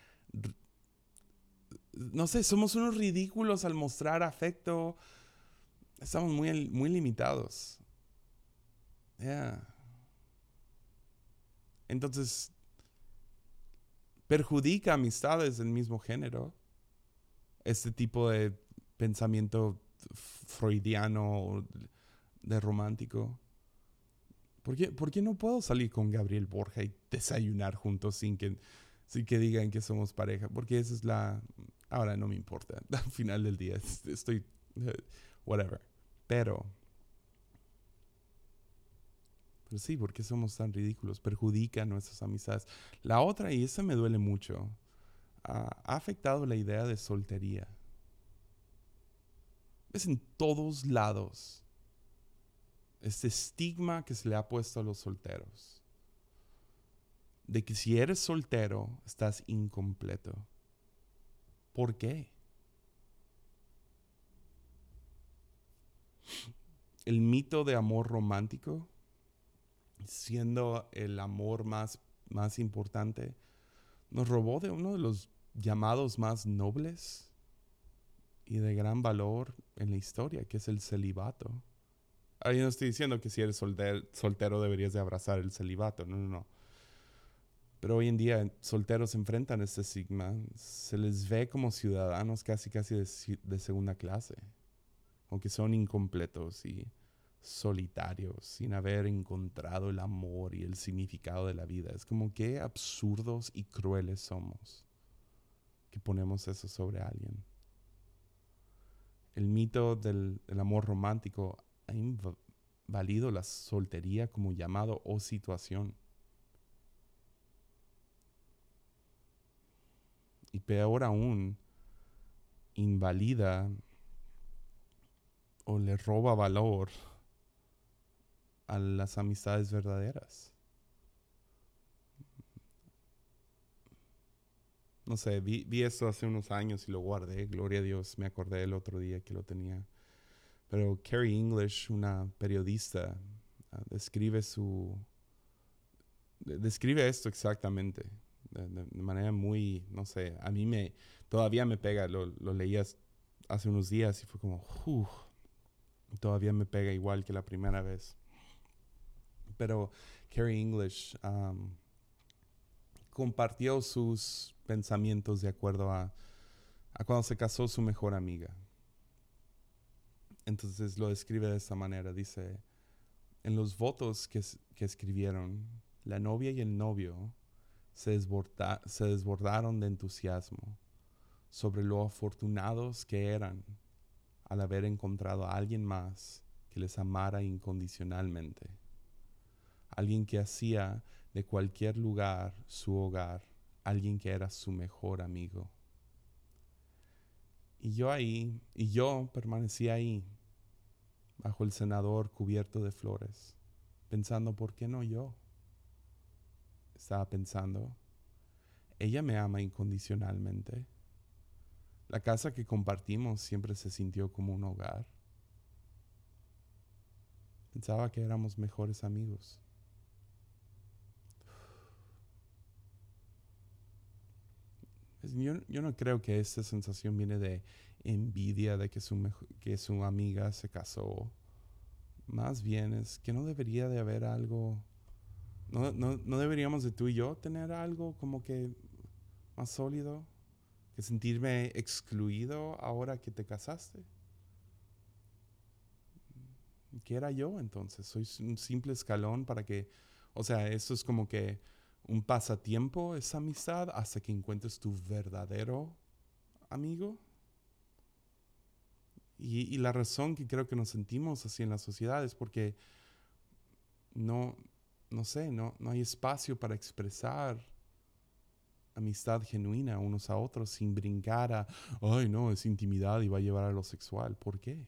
no sé, somos unos ridículos al mostrar afecto. Estamos muy, muy limitados. Entonces, perjudica amistades del mismo género. Este tipo de pensamiento freudiano de romántico. ¿Por qué, ¿Por qué, no puedo salir con Gabriel Borja y desayunar juntos sin que, sin que digan que somos pareja? Porque esa es la... Ahora no me importa. Al final del día estoy... Eh, whatever. Pero... Pero sí, ¿por qué somos tan ridículos? Perjudica nuestras amistades. La otra, y esa me duele mucho, ha afectado la idea de soltería. En todos lados este estigma que se le ha puesto a los solteros. De que si eres soltero, estás incompleto. ¿Por qué? El mito de amor romántico, siendo el amor más, más importante, nos robó de uno de los llamados más nobles y de gran valor en la historia, que es el celibato. Ahí no estoy diciendo que si eres soltero deberías de abrazar el celibato, no, no, no. Pero hoy en día solteros enfrentan este sigma, se les ve como ciudadanos casi casi de, de segunda clase, aunque son incompletos y solitarios, sin haber encontrado el amor y el significado de la vida. Es como qué absurdos y crueles somos que ponemos eso sobre alguien. El mito del, amor romántico ha invalido la soltería como llamado o situación. Y peor aún, invalida o le roba valor a las amistades verdaderas. No sé, vi, vi, esto hace unos años y lo guardé. Gloria a Dios, me acordé el otro día que lo tenía pero Carrie English, una periodista, ah, describe su describe esto exactamente de, manera muy, no sé, a mí me todavía me pega, lo, lo leías hace unos días y fue como, todavía me pega igual que la primera vez. Pero Carrie English compartió sus pensamientos de acuerdo a, a cuando se casó su mejor amiga. Entonces lo describe de esta manera. Dice, en los votos que, escribieron, la novia y el novio se, se desbordaron de entusiasmo sobre lo afortunados que eran al haber encontrado a alguien más que les amara incondicionalmente. Alguien que hacía de cualquier lugar su hogar, alguien que era su mejor amigo. Y yo ahí, y yo permanecí ahí, bajo el cenador cubierto de flores, pensando, ¿por qué no yo? Estaba pensando, ella me ama incondicionalmente. La casa que compartimos siempre se sintió como un hogar. Pensaba que éramos mejores amigos. Yo, yo, no creo que esta sensación viene de envidia de que su, que su amiga se casó. Más bien es que no debería de haber algo, no, no, no deberíamos de tú y yo tener algo como que más sólido, que sentirme excluido ahora que te casaste. ¿Qué era yo entonces? Soy un simple escalón para que, o sea, eso es como que un pasatiempo, esa amistad, hasta que encuentres tu verdadero amigo. Y, la razón que creo que nos sentimos así en la sociedad es porque no, no sé, no, no hay espacio para expresar amistad genuina unos a otros sin brincar a, ay no, es intimidad y va a llevar a lo sexual. ¿Por qué?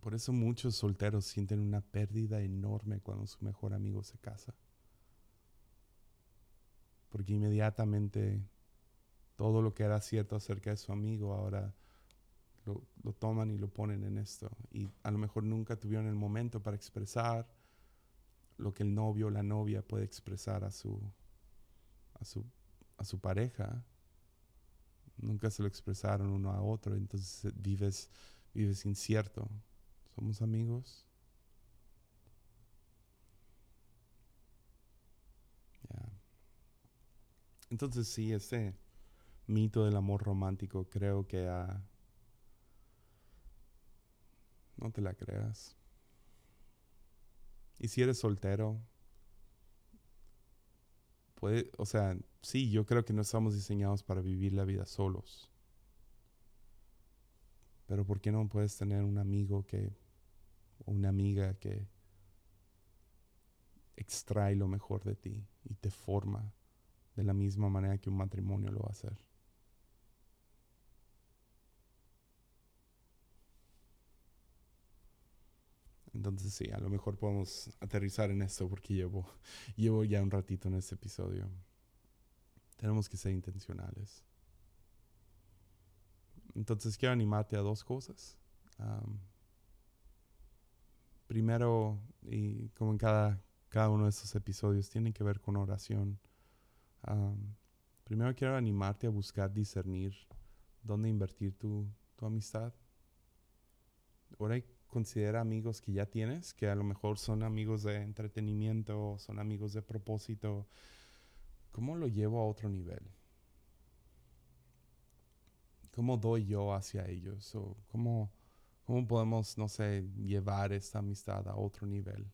Por eso muchos solteros sienten una pérdida enorme cuando su mejor amigo se casa porque inmediatamente todo lo que era cierto acerca de su amigo ahora lo, toman y lo ponen en esto. Y a lo mejor nunca tuvieron el momento para expresar lo que el novio o la novia puede expresar a su, a su, a su pareja. Nunca se lo expresaron uno a otro, entonces vives, vives incierto. ¿Somos amigos? Entonces sí, ese mito del amor romántico creo que no te la creas. Y si eres soltero, puede, o sea, sí, yo creo que no estamos diseñados para vivir la vida solos. Pero ¿por qué no puedes tener un amigo que una amiga que extrae lo mejor de ti y te forma de la misma manera que un matrimonio lo va a hacer. Entonces sí, a lo mejor podemos aterrizar en esto porque llevo, llevo ya un ratito en este episodio. Tenemos que ser intencionales. Entonces quiero animarte a dos cosas. Primero, y como en cada, cada uno de estos episodios, tiene que ver con oración primero quiero animarte a buscar discernir dónde invertir tu, tu amistad. Ahora considera amigos que ya tienes, que a lo mejor son amigos de entretenimiento, son amigos de propósito. ¿Cómo lo llevo a otro nivel? ¿Cómo doy yo hacia ellos? ¿O cómo, cómo podemos, no sé, llevar esta amistad a otro nivel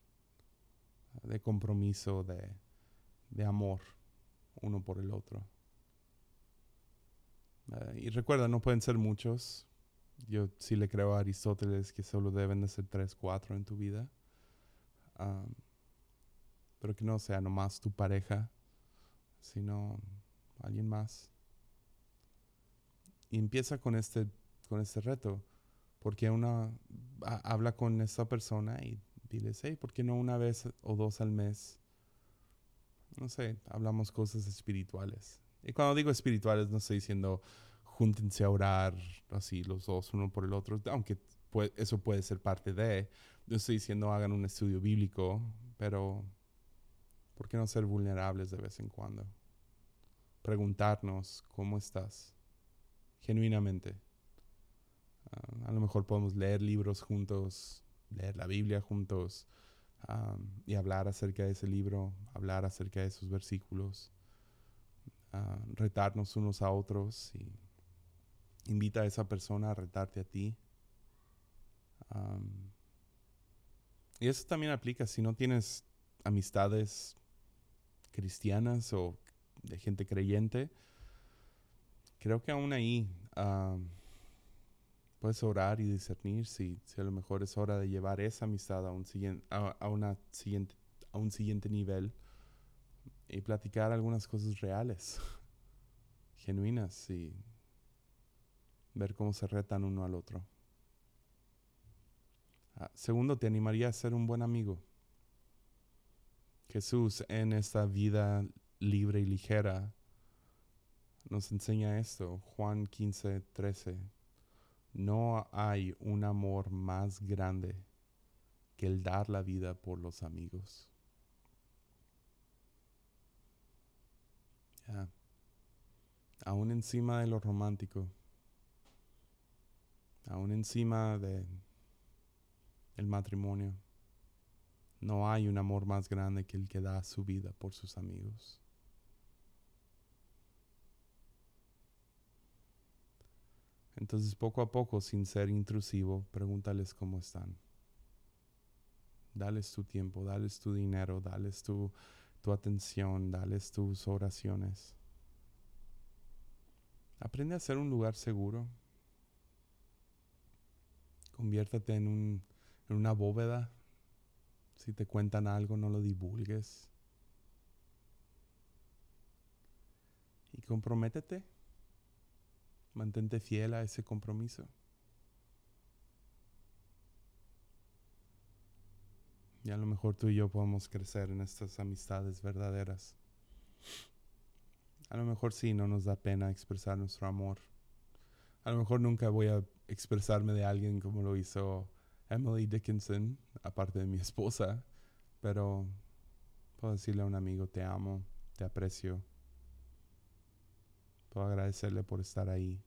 de compromiso, de, de amor? uno por el otro. Eh, y recuerda, no pueden ser muchos. Yo sí le creo a Aristóteles que solo deben de ser tres, cuatro en tu vida. pero que no sea nomás tu pareja, sino alguien más. Y empieza con este, con este reto. Porque una habla con esa persona y diles, hey, ¿por qué no una vez o dos al mes no sé, hablamos cosas espirituales. Y cuando digo espirituales, no estoy diciendo júntense a orar así los dos uno por el otro, aunque eso puede ser parte de. No estoy diciendo hagan un estudio bíblico, pero ¿por qué no ser vulnerables de vez en cuando? Preguntarnos cómo estás, genuinamente. Ah, a lo mejor podemos leer libros juntos, leer la Biblia juntos, y hablar acerca de ese libro, hablar acerca de esos versículos, retarnos unos a otros y invita a esa persona a retarte a ti. y eso también aplica si no tienes amistades cristianas o de gente creyente. Creo que aún ahí Puedes orar y discernir si, si a lo mejor es hora de llevar esa amistad a un, siguiente, a, una siguiente, a un siguiente nivel y platicar algunas cosas reales, genuinas y ver cómo se retan uno al otro. Ah, segundo, te animaría a ser un buen amigo. Jesús en esta vida libre y ligera nos enseña esto, Juan 15, 13. No hay un amor más grande que el dar la vida por los amigos. Aún encima de lo romántico, aún encima de el matrimonio, no hay un amor más grande que el que da su vida por sus amigos. Entonces poco a poco, sin ser intrusivo, pregúntales cómo están. Dales tu tiempo, dales tu dinero, dales tu, tu atención, dales tus oraciones. Aprende a ser un lugar seguro. Conviértate en, un, en una bóveda. Si te cuentan algo, no lo divulgues. Y comprométete Mantente fiel a ese compromiso. Y a lo mejor tú y yo podemos crecer en estas amistades verdaderas. A lo mejor sí, no nos da pena expresar nuestro amor. A lo mejor nunca voy a expresarme de alguien como lo hizo Emily Dickinson, aparte de mi esposa, pero puedo decirle a un amigo, te amo, te aprecio. Puedo agradecerle por estar ahí.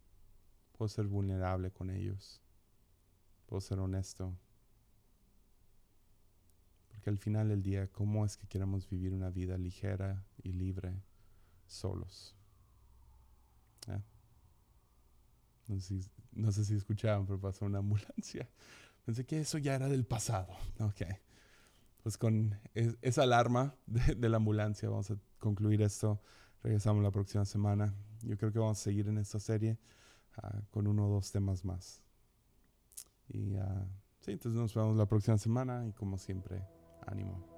Puedo ser vulnerable con ellos. Puedo ser honesto. Porque al final del día, ¿cómo es que queremos vivir una vida ligera y libre solos? ¿Eh? No, sé si, no sé si escuchaban, pero pasó una ambulancia. Pensé que eso ya era del pasado. Ok. Pues con esa alarma de, la ambulancia vamos a concluir esto. Regresamos la próxima semana. Yo creo que vamos a seguir en esta serie ah, con uno o dos temas más. Y uh, sí, entonces nos vemos la próxima semana y como siempre, ánimo.